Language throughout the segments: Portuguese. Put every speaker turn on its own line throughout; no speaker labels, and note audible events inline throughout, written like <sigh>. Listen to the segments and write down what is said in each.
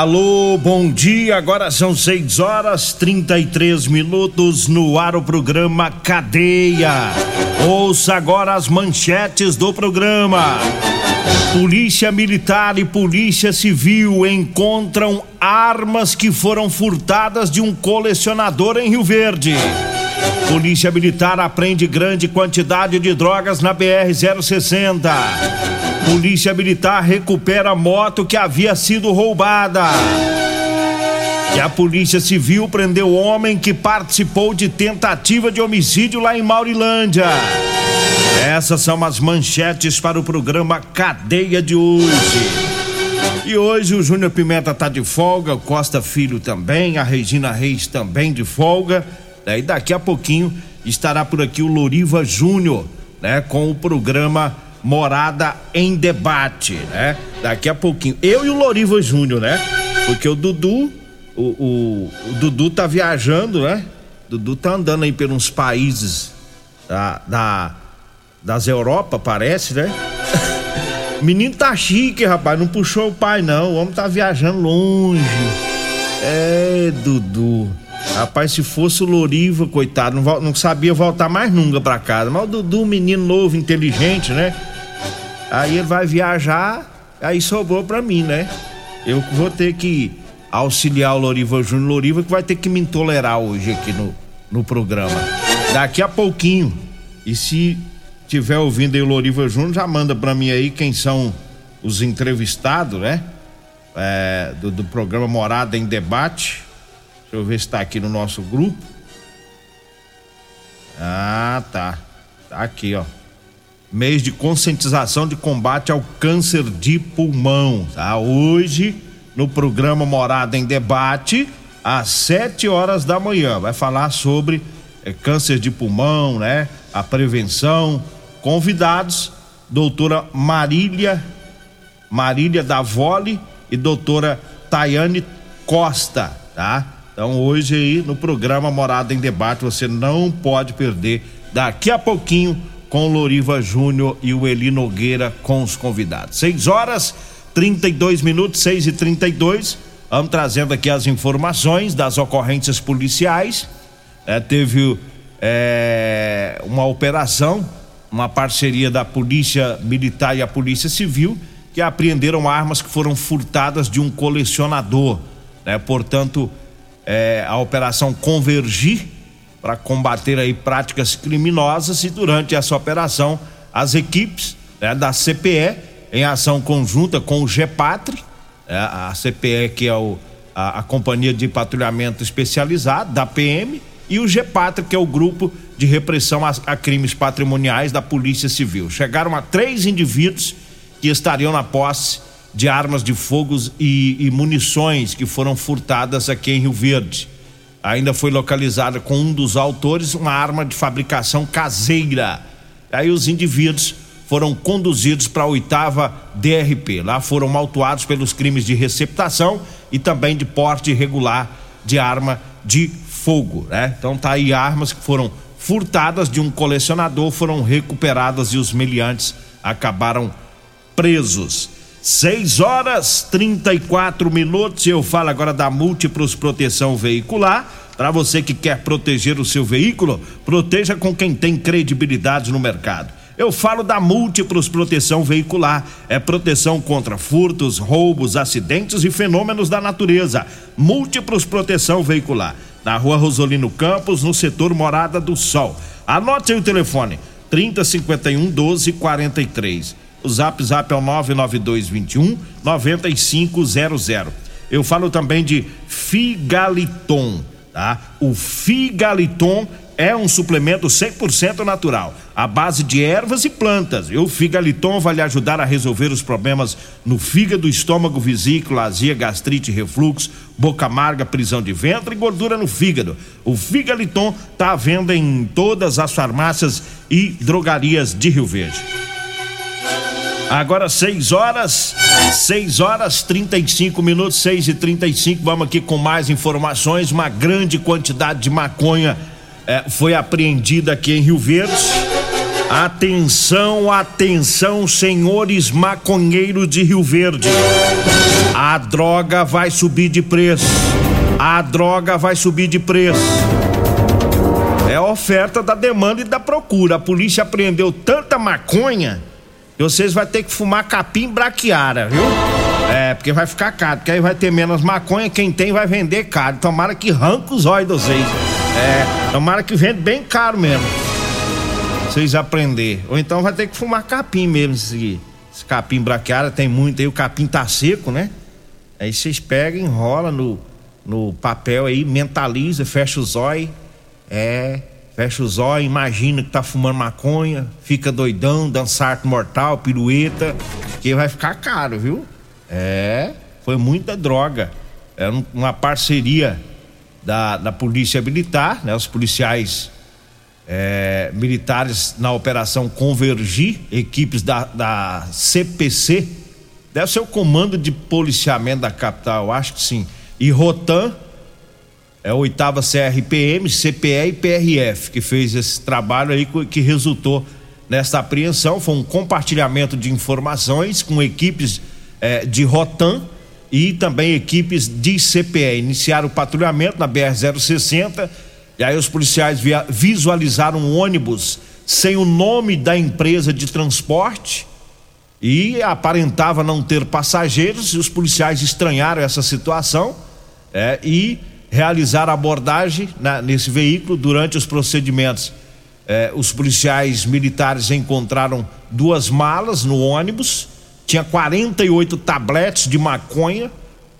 Alô, bom dia. Agora são 6 horas 33 minutos no ar o programa Cadeia. Ouça agora as manchetes do programa. Polícia Militar e Polícia Civil encontram armas que foram furtadas de um colecionador em Rio Verde. Polícia Militar apreende grande quantidade de drogas na BR-060. Polícia Militar recupera moto que havia sido roubada. E a Polícia Civil prendeu homem que participou de tentativa de homicídio lá em Maurilândia. Essas são as manchetes para o programa Cadeia de hoje. E hoje o Júnior Pimenta tá de folga, o Costa Filho também, a Regina Reis também de folga. Né? E daqui a pouquinho estará por aqui o Loriva Júnior, né? Com o programa Morada em Debate, né? Daqui a pouquinho. Eu e o Loriva Júnior, né? Porque o Dudu, o, o, o, Dudu tá viajando, né? O Dudu tá andando aí pelos países da, da das Europa, parece, né? <laughs> Menino tá chique, rapaz. Não puxou o pai, não. O homem tá viajando longe. É, Dudu. Rapaz, se fosse o Loriva, coitado, não, não, sabia voltar mais nunca pra casa. Mas o Dudu, menino novo, inteligente, né? Aí ele vai viajar, aí sobrou pra mim, né? Eu vou ter que auxiliar o Loriva Júnior Loriva, que vai ter que me tolerar hoje aqui no, no programa. Daqui a pouquinho. E se tiver ouvindo aí o Loriva Júnior, já manda pra mim aí quem são os entrevistados, né? É, do, do programa Morada em Debate Deixa eu ver se está aqui no nosso grupo. Ah, tá. Tá aqui, ó. Mês de conscientização de combate ao câncer de pulmão. Tá? Hoje, no programa Morada em Debate, às 7 horas da manhã. Vai falar sobre é, câncer de pulmão, né? A prevenção. Convidados, doutora Marília, Marília Davoli e doutora Tayane Costa, tá? Então hoje aí no programa Morada em Debate você não pode perder daqui a pouquinho com Loriva Júnior e o Eli Nogueira com os convidados. 6 horas 32 minutos, 6 e 32 Vamos trazendo aqui as informações das ocorrências policiais. É, teve é, uma operação, uma parceria da Polícia Militar e a Polícia Civil, que apreenderam armas que foram furtadas de um colecionador. Né? Portanto, é, a operação Convergir para combater aí práticas criminosas e durante essa operação as equipes né, da CPE em ação conjunta com o GEPATRE, é, a CPE que é o, a, a, Companhia de Patrulhamento Especializado da PM e o GEPATRE que é o grupo de repressão a, a crimes patrimoniais da Polícia Civil. Chegaram a três indivíduos que estariam na posse de armas de fogo e, e, munições que foram furtadas aqui em Rio Verde. Ainda foi localizada com um dos autores uma arma de fabricação caseira. Aí os indivíduos foram conduzidos para a oitava DRP. Lá foram autuados pelos crimes de receptação e também de porte irregular de arma de fogo, né? Então tá aí armas que foram furtadas de um colecionador, foram recuperadas e os meliantes acabaram presos. 6 horas 34 minutos. Eu falo agora da Múltiplos Proteção Veicular. Para você que quer proteger o seu veículo, proteja com quem tem credibilidade no mercado. Eu falo da Múltiplos Proteção Veicular. É proteção contra furtos, roubos, acidentes e fenômenos da natureza. Múltiplos Proteção Veicular. Na rua Rosolino Campos, no setor Morada do Sol. Anote aí o telefone: 3051 1243. O zap zap é o 99221 9500. Eu falo também de Figaliton, tá? O Figaliton é um suplemento 100% natural, à base de ervas e plantas. E o Figaliton vai lhe ajudar a resolver os problemas no fígado, estômago, vesícula, azia, gastrite, refluxo, boca amarga, prisão de ventre e gordura no fígado. O Figaliton está à venda em todas as farmácias e drogarias de Rio Verde. Agora 6 horas, 6 horas 35 minutos, 6 e 35 Vamos aqui com mais informações. Uma grande quantidade de maconha é, foi apreendida aqui em Rio Verde. Atenção, atenção, senhores maconheiros de Rio Verde. A droga vai subir de preço. A droga vai subir de preço. É a oferta da demanda e da procura. A polícia apreendeu tanta maconha e vocês vão ter que fumar capim braquiara, viu? É, porque vai ficar caro, porque aí vai ter menos maconha, quem tem vai vender caro. Tomara que arranca os olhos de vocês. É, tomara que vende bem caro mesmo. Vocês aprender. Ou então vai ter que fumar capim mesmo, esse, esse capim braquiara tem muito aí, o capim tá seco, né? Aí vocês pegam, enrola no, no papel aí, mentaliza, fecha os olhos. É, fecha os olhos, imagina que tá fumando maconha, fica doidão, dançar mortal, pirueta, que vai ficar caro, viu? É, foi muita droga. É uma parceria da, da Polícia Militar, né? Os policiais é, militares na operação Convergir, equipes da, da CPC, deve ser o Comando de Policiamento da capital, acho que sim, e Rotan, é a oitava CRPM, CPE e PRF, que fez esse trabalho aí que resultou nesta apreensão. Foi um compartilhamento de informações com equipes eh, de Rotan e também equipes de CPE. Iniciaram o patrulhamento na BR-060 e aí os policiais visualizaram um ônibus sem o nome da empresa de transporte e aparentava não ter passageiros. E os policiais estranharam essa situação é, e realizar abordagem na, nesse veículo durante os procedimentos. Eh, os policiais militares encontraram duas malas no ônibus, tinha 48 tabletes de maconha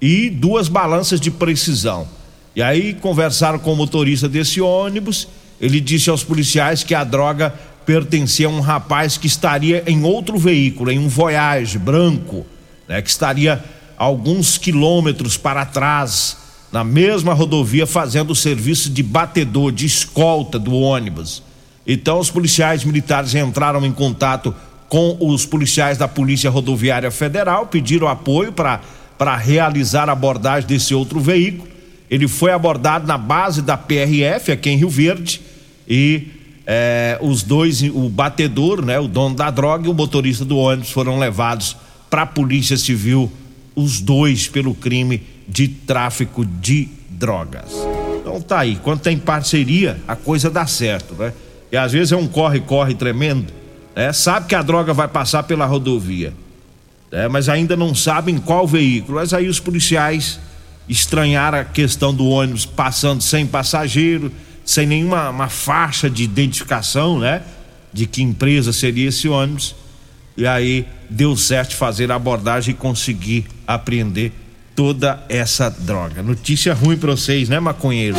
e duas balanças de precisão. E aí conversaram com o motorista desse ônibus. Ele disse aos policiais que a droga pertencia a um rapaz que estaria em outro veículo, em um Voyage branco, né, que estaria alguns quilômetros para trás na mesma rodovia fazendo o serviço de batedor, de escolta do ônibus. Então os policiais militares entraram em contato com os policiais da Polícia Rodoviária Federal, pediram apoio para realizar a abordagem desse outro veículo. Ele foi abordado na base da PRF, aqui em Rio Verde, e eh, os dois, o batedor, né, o dono da droga e o motorista do ônibus foram levados para a Polícia Civil, os dois pelo crime de tráfico de drogas. Então tá aí, quando tem parceria, a coisa dá certo, né? E às vezes é um corre-corre tremendo, né? Sabe que a droga vai passar pela rodovia, né? mas ainda não sabem qual veículo. Mas aí os policiais estranharam a questão do ônibus passando sem passageiro, sem nenhuma uma faixa de identificação, né? De que empresa seria esse ônibus. E aí deu certo fazer a abordagem e conseguir apreender toda essa droga. Notícia ruim pra vocês, né, maconheiro?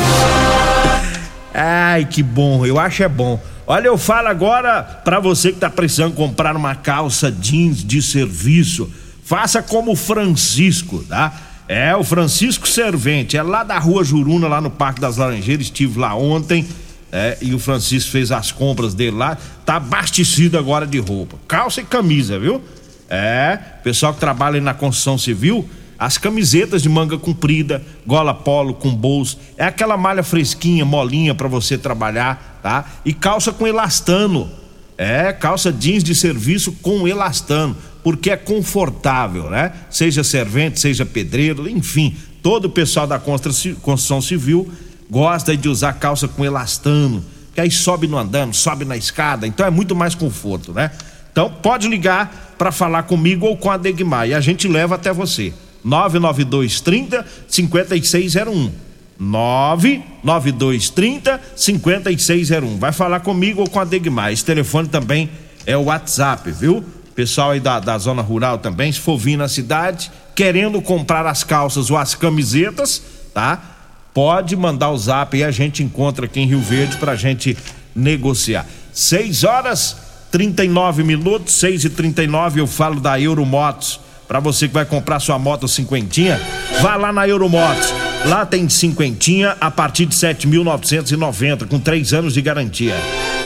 Ai, que bom, eu acho é bom. Olha, eu falo agora para você que tá precisando comprar uma calça jeans de serviço. Faça como o Francisco, tá? É, o Francisco Servente, é lá da rua Juruna, lá no Parque das Laranjeiras. Estive lá ontem. É, e o Francisco fez as compras dele lá, tá abastecido agora de roupa, calça e camisa, viu? É, pessoal que trabalha na construção civil, as camisetas de manga comprida, gola polo com bolso, é aquela malha fresquinha, molinha para você trabalhar, tá? E calça com elastano. É, calça jeans de serviço com elastano, porque é confortável, né? Seja servente, seja pedreiro, enfim, todo o pessoal da construção civil gosta de usar calça com elastano, que aí sobe no andando, sobe na escada, então é muito mais conforto, né? Então pode ligar para falar comigo ou com a Degmar e a gente leva até você. 99230 5601. 99230 5601. Vai falar comigo ou com a Degmar. Esse telefone também é o WhatsApp, viu? Pessoal aí da, da zona rural também, se for vir na cidade, querendo comprar as calças ou as camisetas, tá? Pode mandar o zap e a gente encontra aqui em Rio Verde pra gente negociar. 6 horas 39 minutos, 6 e 39 eu falo da Euromotos. Para você que vai comprar sua moto cinquentinha, vá lá na Euromotos. Lá tem cinquentinha a partir de 7.990 com três anos de garantia.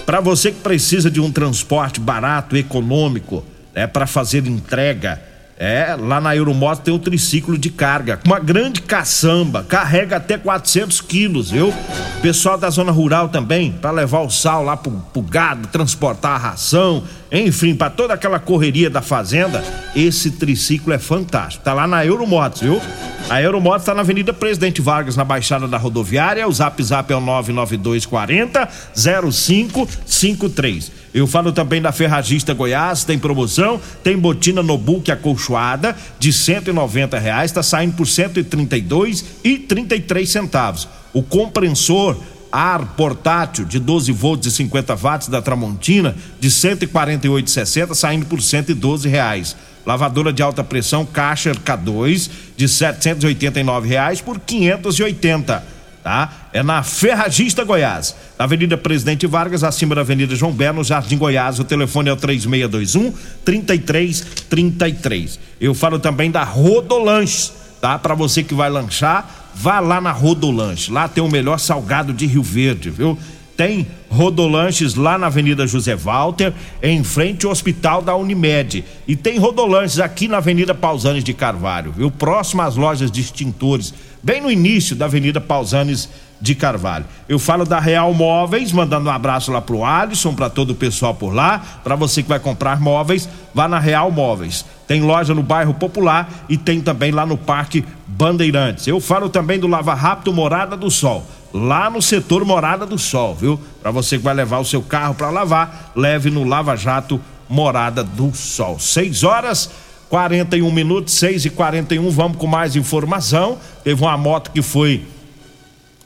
Para você que precisa de um transporte barato, econômico, é para fazer entrega é, lá na Euromoto tem um triciclo de carga, uma grande caçamba, carrega até 400 quilos, viu? Pessoal da zona rural também, para levar o sal lá pro, pro gado, transportar a ração, enfim, para toda aquela correria da fazenda, esse triciclo é fantástico. Tá lá na Euromotos, viu? A Euromotos está na Avenida Presidente Vargas, na Baixada da Rodoviária. O zap zap é o 99240 0553. Eu falo também da Ferragista Goiás, tem promoção, tem botina no book acolchoada de 190 reais, está saindo por 132 e 33 centavos. O compressor ar portátil de 12 volts e 50 watts da Tramontina de 148,60 saindo por 112 reais. Lavadora de alta pressão Caixa K2 de 789 reais por 580 tá? É na Ferragista Goiás, na Avenida Presidente Vargas, acima da Avenida João Belo, Jardim Goiás. O telefone é o 3621 3333. Eu falo também da Rodolanches, tá? Para você que vai lanchar, vá lá na Rodolanche. Lá tem o melhor salgado de Rio Verde, viu? Tem Rodolanches lá na Avenida José Walter, em frente ao Hospital da Unimed. E tem Rodolanches aqui na Avenida Pausanes de Carvalho, viu? Próximo às lojas de extintores, bem no início da Avenida Pausanes de Carvalho. Eu falo da Real Móveis, mandando um abraço lá pro Alisson, para todo o pessoal por lá. Para você que vai comprar móveis, vá na Real Móveis. Tem loja no bairro Popular e tem também lá no Parque Bandeirantes. Eu falo também do Lava Rápido Morada do Sol lá no setor Morada do Sol, viu? Para você que vai levar o seu carro para lavar, leve no Lava Jato Morada do Sol. 6 horas 41 minutos, 6 e 41 vamos com mais informação. Teve uma moto que foi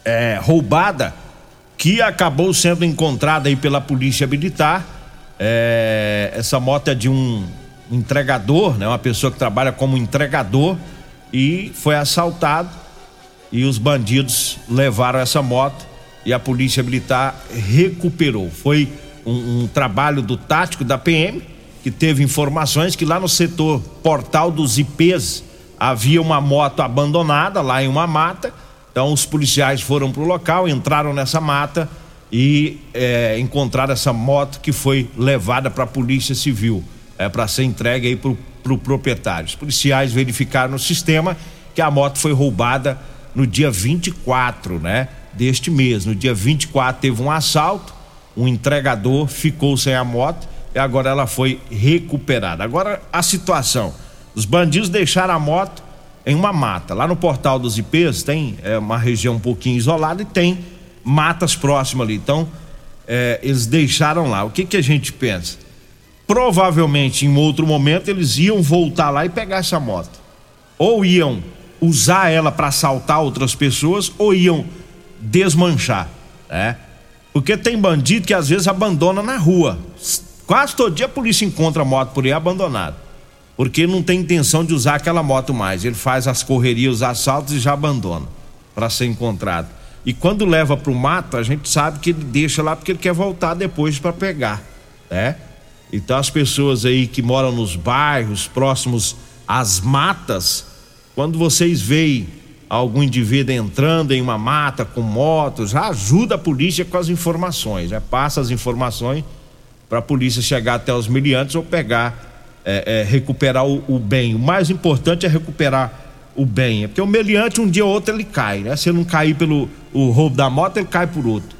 é, roubada, que acabou sendo encontrada aí pela polícia militar. É, essa moto é de um entregador, né? Uma pessoa que trabalha como entregador e foi assaltado e os bandidos levaram essa moto e a polícia militar recuperou. Foi um, um, trabalho do tático da PM que teve informações que lá no setor portal dos IPs havia uma moto abandonada lá em uma mata. Então os policiais foram para o local, entraram nessa mata e é, encontraram essa moto que foi levada para a polícia civil é, para ser entregue aí para o pro proprietário. Os policiais verificaram no sistema que a moto foi roubada no dia 24, né? Deste mês. No dia 24 teve um assalto, um entregador ficou sem a moto e agora ela foi recuperada. Agora a situação: os bandidos deixaram a moto em uma mata. Lá no portal dos IPs tem é, uma região um pouquinho isolada e tem matas próximas ali. Então, é, eles deixaram lá. O que, que a gente pensa? Provavelmente em outro momento eles iam voltar lá e pegar essa moto. Ou iam usar ela para assaltar outras pessoas ou iam desmanchar, né? Porque tem bandido que às vezes abandona na rua. Quase todo dia a polícia encontra a moto por aí abandonada. Porque não tem intenção de usar aquela moto mais. Ele faz as correrias, os assaltos e já abandona para ser encontrado. E quando leva para o mato, a gente sabe que ele deixa lá porque ele quer voltar depois para pegar, né? Então as pessoas aí que moram nos bairros próximos às matas, quando vocês veem algum indivíduo entrando em uma mata com motos, já ajuda a polícia com as informações, né? passa as informações para a polícia chegar até os miliantes ou pegar, é, é, recuperar o, o, bem. O mais importante é recuperar o bem, é porque o meliante um dia ou outro ele cai, né? Se ele não cair pelo o roubo da moto, ele cai por outro.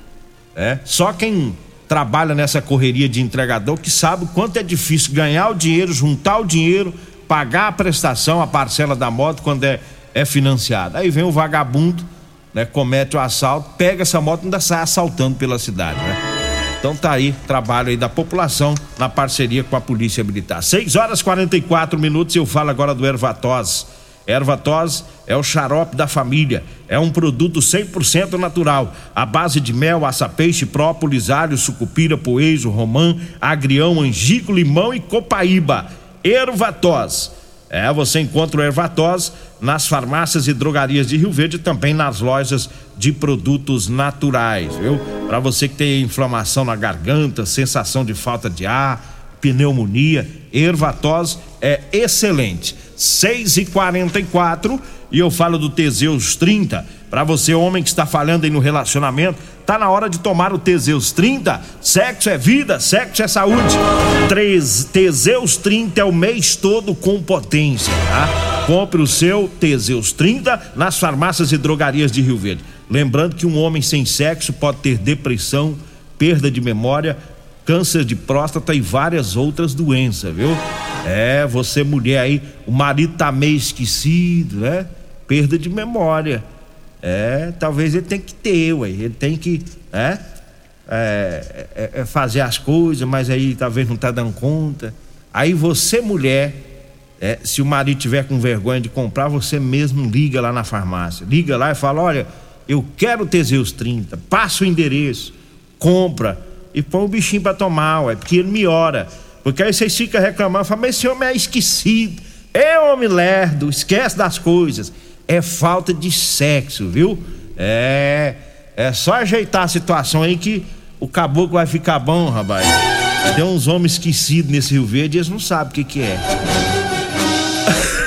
Né? Só quem trabalha nessa correria de entregador que sabe o quanto é difícil ganhar o dinheiro, juntar o dinheiro pagar a prestação, a parcela da moto quando é, é financiada. Aí vem o vagabundo, né, comete o assalto, pega essa moto e ainda sai assaltando pela cidade, né? Então tá aí, trabalho aí da população na parceria com a Polícia Militar. 6 horas 44 minutos eu falo agora do Ervatós. Ervatós é o xarope da família. É um produto 100% natural. A base de mel, açapeixe, própolis, alho, sucupira, poejo, romã, agrião, angico, limão e copaíba. Ervatós. É, você encontra o Ervatós nas farmácias e drogarias de Rio Verde e também nas lojas de produtos naturais, viu? Para você que tem inflamação na garganta, sensação de falta de ar, pneumonia, Ervatós é excelente. 6 e 44 e eu falo do Teseus 30. Para você, homem que está falhando aí no relacionamento, tá na hora de tomar o Teseus 30. Sexo é vida, sexo é saúde. Três, Teseus 30 é o mês todo com potência, tá? Compre o seu Teseus 30 nas farmácias e drogarias de Rio Verde. Lembrando que um homem sem sexo pode ter depressão, perda de memória, câncer de próstata e várias outras doenças, viu? É, você mulher aí, o marido tá meio esquecido, né? Perda de memória. É, talvez ele tem que ter, ué. Ele tem que, né? É, é, é fazer as coisas, mas aí talvez não tá dando conta. Aí você, mulher, é, se o marido tiver com vergonha de comprar, você mesmo liga lá na farmácia. Liga lá e fala: olha, eu quero Teseus 30, passa o endereço, compra e põe o bichinho para tomar, ué, porque ele me ora. Porque aí vocês ficam reclamando, falam, mas esse homem é esquecido, é homem lerdo, esquece das coisas. É falta de sexo, viu? É. É só ajeitar a situação aí que o caboclo vai ficar bom, rapaz. Tem uns homens esquecidos nesse Rio Verde eles não sabem o que, que é.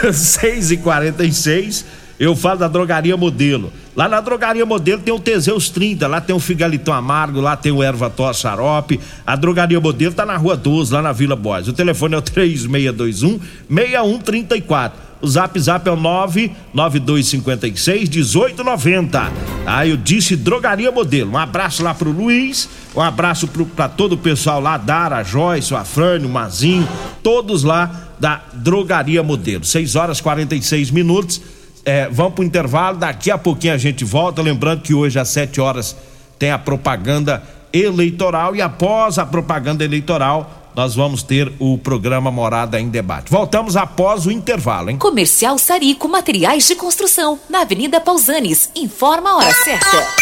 <laughs> 6 e 46 eu falo da drogaria modelo. Lá na drogaria modelo tem o Teseus 30, lá tem o Figalitão Amargo, lá tem o Erva Tó Xarope. A drogaria modelo tá na rua 12, lá na Vila Boas. O telefone é o 3621 6134. O zap zap é o 99256 1890. Aí eu disse Drogaria Modelo. Um abraço lá pro Luiz, um abraço pro, pra todo o pessoal lá, Dara, Joyce, o Afrânio, Mazinho, todos lá da Drogaria Modelo. 6 horas 46 minutos. É, vamos para o intervalo, daqui a pouquinho a gente volta. Lembrando que hoje às 7 horas tem a propaganda eleitoral e após a propaganda eleitoral nós vamos ter o programa Morada em Debate. Voltamos após o intervalo, hein?
Comercial Sarico Materiais de Construção, na Avenida Pausanes. Informa a hora certa.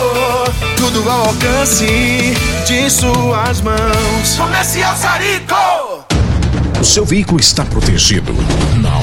oh, tudo ao alcance de suas mãos. Comercial Sarico.
O seu veículo está protegido? Não?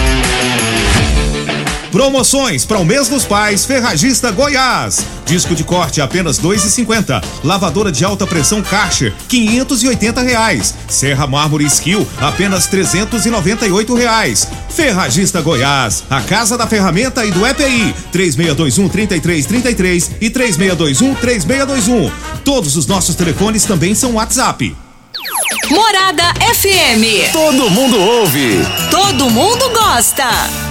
Promoções para o mês dos pais, Ferragista Goiás. Disco de corte apenas dois e cinquenta. Lavadora de alta pressão Karcher, quinhentos e oitenta reais. Serra Mármore Skill, apenas trezentos e noventa e oito reais. Ferragista Goiás, a casa da ferramenta e do EPI, três meia dois um trinta e três trinta e três e três meia dois um três meia dois um. Todos os nossos telefones também são WhatsApp.
Morada FM.
Todo mundo ouve.
Todo mundo gosta.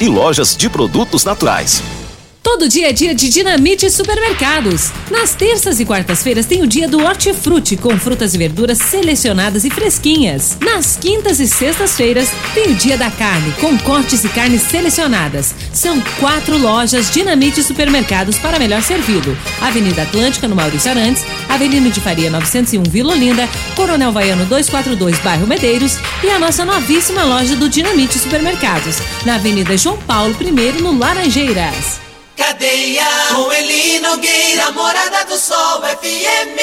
e lojas de produtos naturais.
Todo dia é dia de Dinamite Supermercados. Nas terças e quartas-feiras tem o dia do Hortifruti com frutas e verduras selecionadas e fresquinhas. Nas quintas e sextas-feiras tem o dia da carne com cortes e carnes selecionadas. São quatro lojas Dinamite Supermercados para melhor servido. Avenida Atlântica no Maurício Arantes, Avenida de Faria 901 Vila Olinda, Coronel Vaiano 242 Bairro Medeiros e a nossa novíssima loja do Dinamite Supermercados na Avenida João Paulo I no Laranjeiras.
Cadeia com Eli Nogueira, Morada do Sol FM.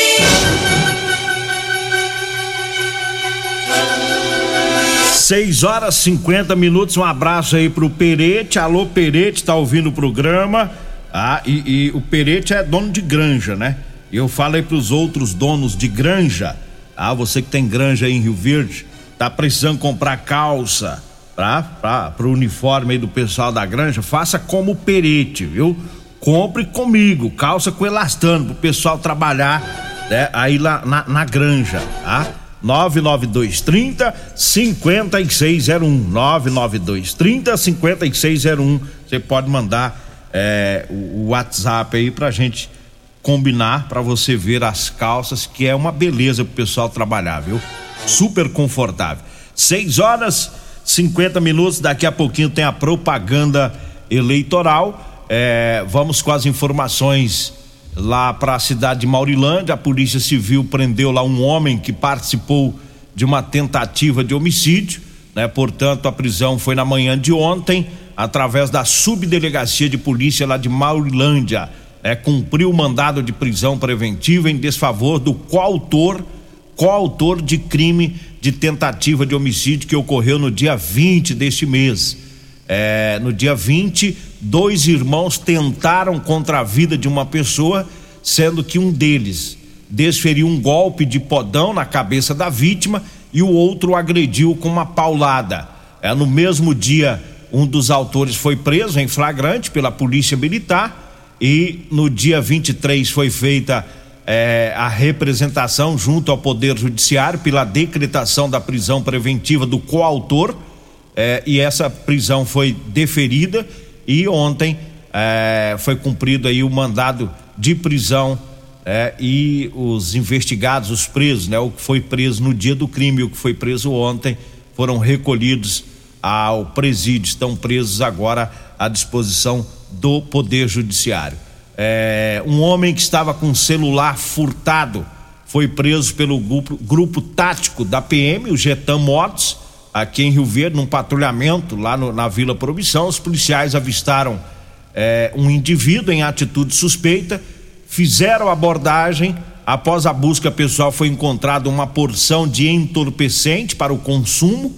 6 horas 50 minutos. Um abraço aí pro Perete. Alô, Perete, tá ouvindo o programa. Ah, e, e o Perete é dono de granja, né? Eu falo aí pros outros donos de granja. Ah, você que tem granja aí em Rio Verde, tá precisando comprar calça, para o uniforme do pessoal da granja, faça como o Perete, viu? Compre comigo, calça com elastano pro pessoal trabalhar né, aí lá na, na granja, tá? 99230 5601 99230 5601 você pode mandar é, o WhatsApp aí pra gente combinar para você ver as calças que é uma beleza pro pessoal trabalhar, viu? Super confortável. 6 horas 50 minutos, daqui a pouquinho tem a propaganda eleitoral. É, vamos com as informações lá para a cidade de Maurilândia. A Polícia Civil prendeu lá um homem que participou de uma tentativa de homicídio, né? Portanto, a prisão foi na manhã de ontem, através da subdelegacia de polícia lá de Maurilândia. É, cumpriu o mandado de prisão preventiva em desfavor do coautor, coautor de crime de tentativa de homicídio que ocorreu no dia 20 deste mês. É, no dia 20, dois irmãos tentaram contra a vida de uma pessoa, sendo que um deles desferiu um golpe de podão na cabeça da vítima e o outro agrediu com uma paulada. É, no mesmo dia, um dos autores foi preso em flagrante pela Polícia Militar e no dia 23 foi feita é, a representação junto ao Poder Judiciário pela decretação da prisão preventiva do coautor é, e essa prisão foi deferida e ontem é, foi cumprido aí o mandado de prisão é, e os investigados, os presos, né, o que foi preso no dia do crime o que foi preso ontem foram recolhidos ao presídio, estão presos agora à disposição do Poder Judiciário. É, um homem que estava com celular furtado foi preso pelo grupo, grupo tático da PM, o Getam Motos, aqui em Rio Verde, num patrulhamento lá no, na Vila Promissão. Os policiais avistaram é, um indivíduo em atitude suspeita, fizeram abordagem. Após a busca pessoal, foi encontrada uma porção de entorpecente para o consumo.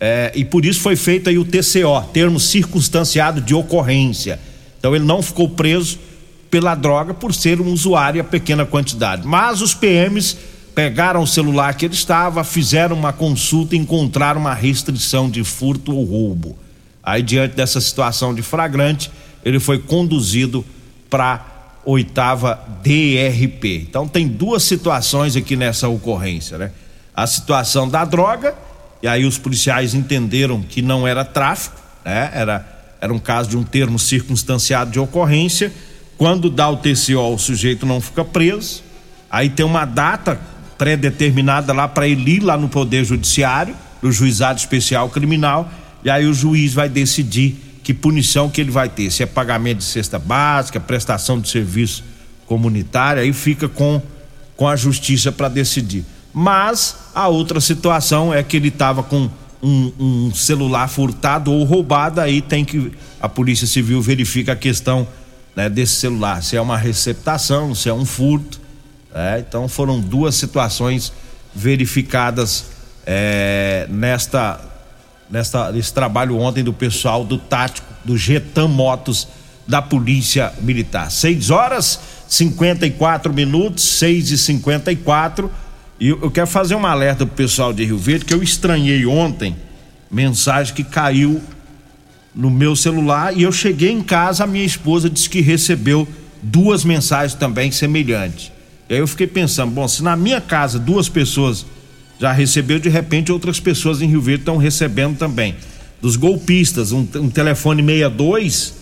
É, e por isso foi feito aí o TCO, termo circunstanciado de ocorrência. Então ele não ficou preso, pela droga por ser um usuário a pequena quantidade. Mas os PMs pegaram o celular que ele estava, fizeram uma consulta e encontraram uma restrição de furto ou roubo. Aí, diante dessa situação de flagrante, ele foi conduzido para oitava DRP. Então, tem duas situações aqui nessa ocorrência, né? A situação da droga, e aí os policiais entenderam que não era tráfico, né? Era, era um caso de um termo circunstanciado de ocorrência quando dá o TCO, o sujeito não fica preso. Aí tem uma data pré-determinada lá para ele ir lá no Poder Judiciário, no Juizado Especial Criminal, e aí o juiz vai decidir que punição que ele vai ter, se é pagamento de cesta básica, prestação de serviço comunitário, aí fica com, com a justiça para decidir. Mas a outra situação é que ele estava com um, um, celular furtado ou roubado, aí tem que a Polícia Civil verifica a questão né, desse celular, se é uma receptação, se é um furto. Né? Então foram duas situações verificadas é, nesta, nesta nesse trabalho ontem do pessoal do tático do Getam Motos da Polícia Militar. 6 horas 54 minutos, 6 e 54 e eu quero fazer um alerta pro pessoal de Rio Verde que eu estranhei ontem mensagem que caiu no meu celular e eu cheguei em casa, a minha esposa disse que recebeu duas mensagens também semelhantes. E aí eu fiquei pensando, bom, se na minha casa duas pessoas já recebeu, de repente outras pessoas em Rio Verde estão recebendo também. Dos golpistas, um, um telefone 62,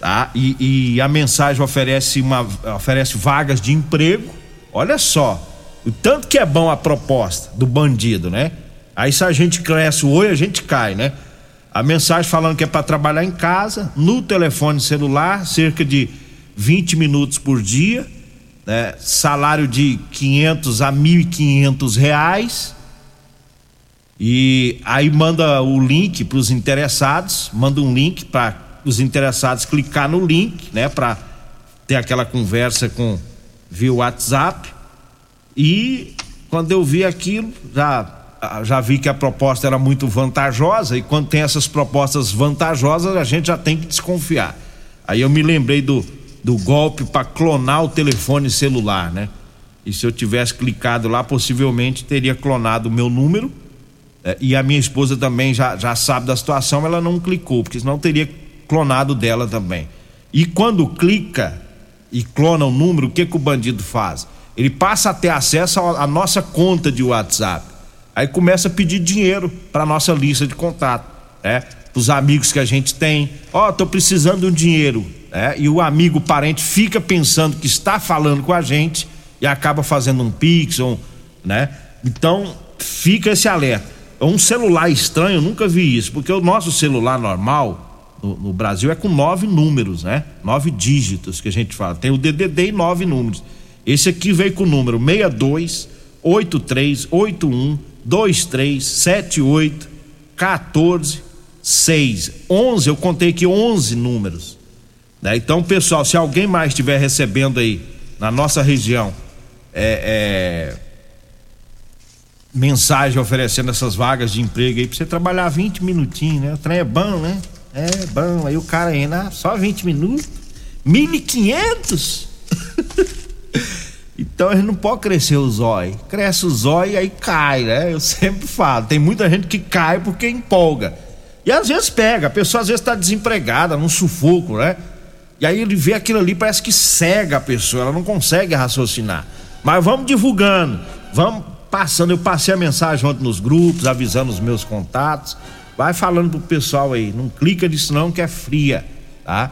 tá? E, e, a mensagem oferece uma oferece vagas de emprego. Olha só, o tanto que é bom a proposta do bandido, né? Aí se a gente cresce o oi, a gente cai, né? A mensagem falando que é para trabalhar em casa, no telefone celular, cerca de 20 minutos por dia, né? salário de 500 a 1.500 reais. E aí manda o link para os interessados, manda um link para os interessados clicar no link, né, para ter aquela conversa com via WhatsApp. E quando eu vi aquilo, já já vi que a proposta era muito vantajosa e quando tem essas propostas vantajosas a gente já tem que desconfiar. Aí eu me lembrei do, do golpe para clonar o telefone celular, né? E se eu tivesse clicado lá, possivelmente teria clonado o meu número. É, e a minha esposa também já, já sabe da situação, ela não clicou, porque senão teria clonado dela também. E quando clica e clona o número, o que, que o bandido faz? Ele passa a ter acesso à nossa conta de WhatsApp. Aí começa a pedir dinheiro para nossa lista de contato, né? Os amigos que a gente tem, ó, oh, tô precisando de um dinheiro, né? E o amigo, parente fica pensando que está falando com a gente e acaba fazendo um pix, ou, né? Então fica esse alerta. Um celular estranho, nunca vi isso, porque o nosso celular normal no, no Brasil é com nove números, né? Nove dígitos que a gente fala. Tem o DDD e nove números. Esse aqui veio com o número 62 8381 2378 14 6 11, eu contei aqui 11 números. Né? Então, pessoal, se alguém mais estiver recebendo aí na nossa região é, é, mensagem oferecendo essas vagas de emprego aí pra você trabalhar 20 minutinhos, né? O trem é bom, né? É bom. Aí o cara ainda, ah, só 20 minutos? 1.500? Então a gente não pode crescer o zóio. Cresce o zóio e aí cai, né? Eu sempre falo. Tem muita gente que cai porque empolga. E às vezes pega, a pessoa às vezes está desempregada, num sufoco, né? E aí ele vê aquilo ali, parece que cega a pessoa, ela não consegue raciocinar. Mas vamos divulgando, vamos passando. Eu passei a mensagem ontem nos grupos, avisando os meus contatos. Vai falando pro pessoal aí, não clica nisso não que é fria, tá?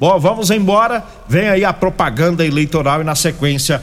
Bom, vamos embora. Vem aí a propaganda eleitoral e na sequência